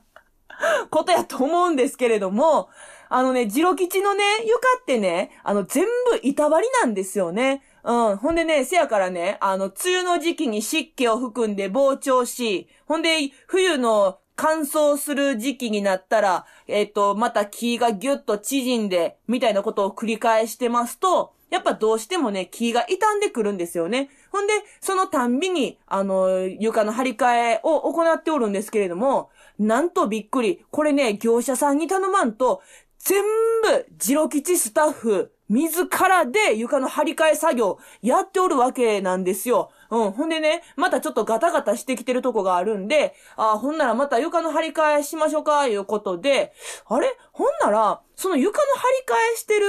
ことやと思うんですけれども、あのね、ジロ吉のね、床ってね、あの、全部板張りなんですよね。うん。ほんでね、せやからね、あの、梅雨の時期に湿気を含んで膨張し、ほんで、冬の乾燥する時期になったら、えっ、と、また木がギュッと縮んで、みたいなことを繰り返してますと、やっぱどうしてもね、木が傷んでくるんですよね。ほんで、そのたんびに、あの、床の張り替えを行っておるんですけれども、なんとびっくり。これね、業者さんに頼まんと、全部、ジロ吉スタッフ、自らで床の張り替え作業やっておるわけなんですよ。うん。ほんでね、またちょっとガタガタしてきてるとこがあるんで、あほんならまた床の張り替えしましょうか、いうことで、あれ？ほんなら、その床の張り替えしてる、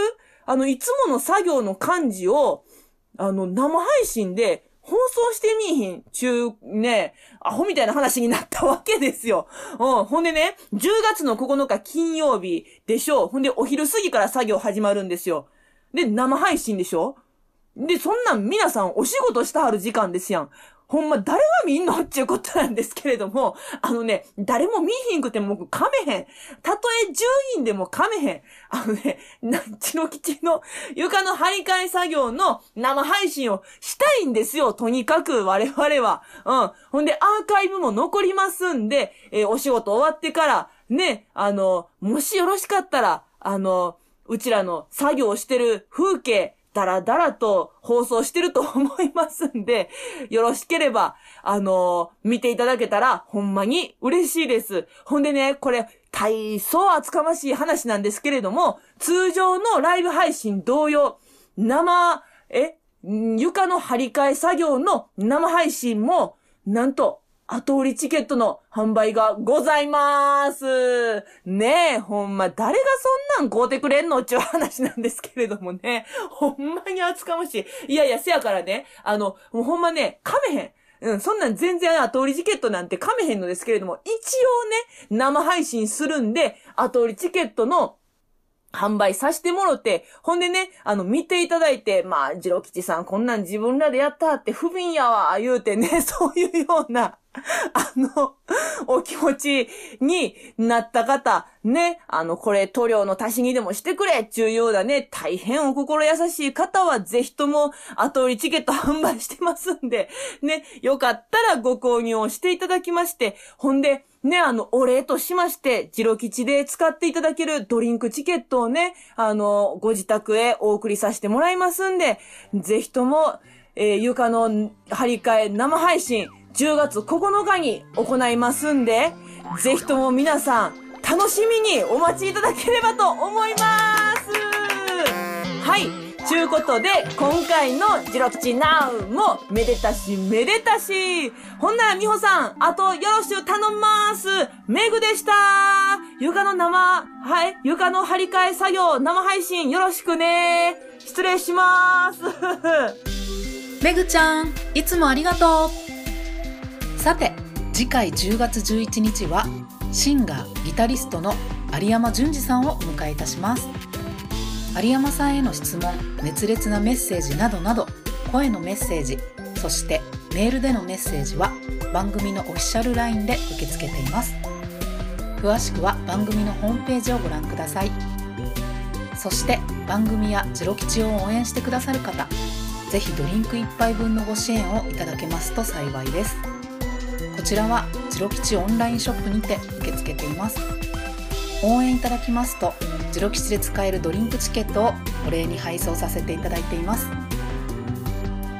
あの、いつもの作業の感じを、あの、生配信で放送してみいひん、ちゅう、ね、アホみたいな話になったわけですよ。うん。ほんでね、10月の9日金曜日でしょう。ほんで、お昼過ぎから作業始まるんですよ。で、生配信でしょ？で、そんなん皆さんお仕事したはる時間ですやん。ほんま、誰が見んの？っていうことなんですけれども、あのね、誰も見ひんくても噛めへん。たとえ10人でも噛めへん。あのね、なんちの基地の床の張り替え作業の生配信をしたいんですよ。とにかく我々は。うん。ほんで、アーカイブも残りますんで、えーお仕事終わってから、ね、あの、もしよろしかったら、あの、うちらの作業してる風景、だらだらと放送してると思いますんで、よろしければ、あの見ていただけたら、ほんまに嬉しいです。ほんでね、これ、大層厚かましい話なんですけれども、通常のライブ配信同様、生、え、床の張り替え作業の生配信も、なんと、後売りチケットの販売がございまーす。ねえ、ほんま、誰がそんなん買うてくれんのっていう話なんですけれどもね。ほんまに厚かましい。いやいや、せやからね、あの、もうほんまね、噛めへん。うん、そんなん全然後売りチケットなんて噛めへんのですけれども、一応ね、生配信するんで、後売りチケットの販売させてもろて、ほんでね、あの、見ていただいて、まあ、ジロ吉さんこんなん自分らでやったって不憫やわ、言うてね、そういうような、あの、お気持ちになった方、ね、あの、これ塗料の足しにでもしてくれっていうようなね、大変お心優しい方はぜひとも後売りチケット販売してますんで、ね、よかったらご購入をしていただきまして、ほんで、ね、あの、お礼としまして、ジロ吉で使っていただけるドリンクチケットをね、あの、ご自宅へお送りさせてもらいますんで、ぜひとも、えー、床の張り替え生配信、10月9日に行いますんで、ぜひとも皆さん、楽しみにお待ちいただければと思いますはい。ちゅうことで、今回のジロ吉ナウも、めでたし、めでたし。ほんなら、みほさん、あとよろしゅう頼んます。めぐでした。床の生、はい、床の張り替え作業、生配信よろしくね。失礼します。めぐちゃん、いつもありがとう。さて次回10月11日はシンガーギタリストの有山淳二さんをお迎えいたします有山さんへの質問熱烈なメッセージなどなど声のメッセージそしてメールでのメッセージは番組のオフィシャル LINE で受け付けています。詳しくは番組のホームページをご覧ください。そして番組やジロ吉を応援してくださる方ぜひドリンク1杯分のご支援をいただけますと幸いです。こちらはジロ吉オンラインショップにて受け付けています。応援いただきますとジロ吉で使えるドリンクチケットをお礼に配送させていただいています。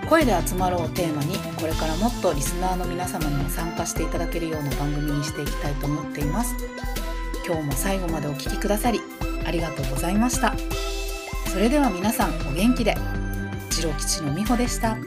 声で集まろうをテーマにこれからもっとリスナーの皆様にも参加していただけるような番組にしていきたいと思っています。今日も最後までお聴きくださりありがとうございました。それでは皆さんお元気で。ジロ吉のみほでした。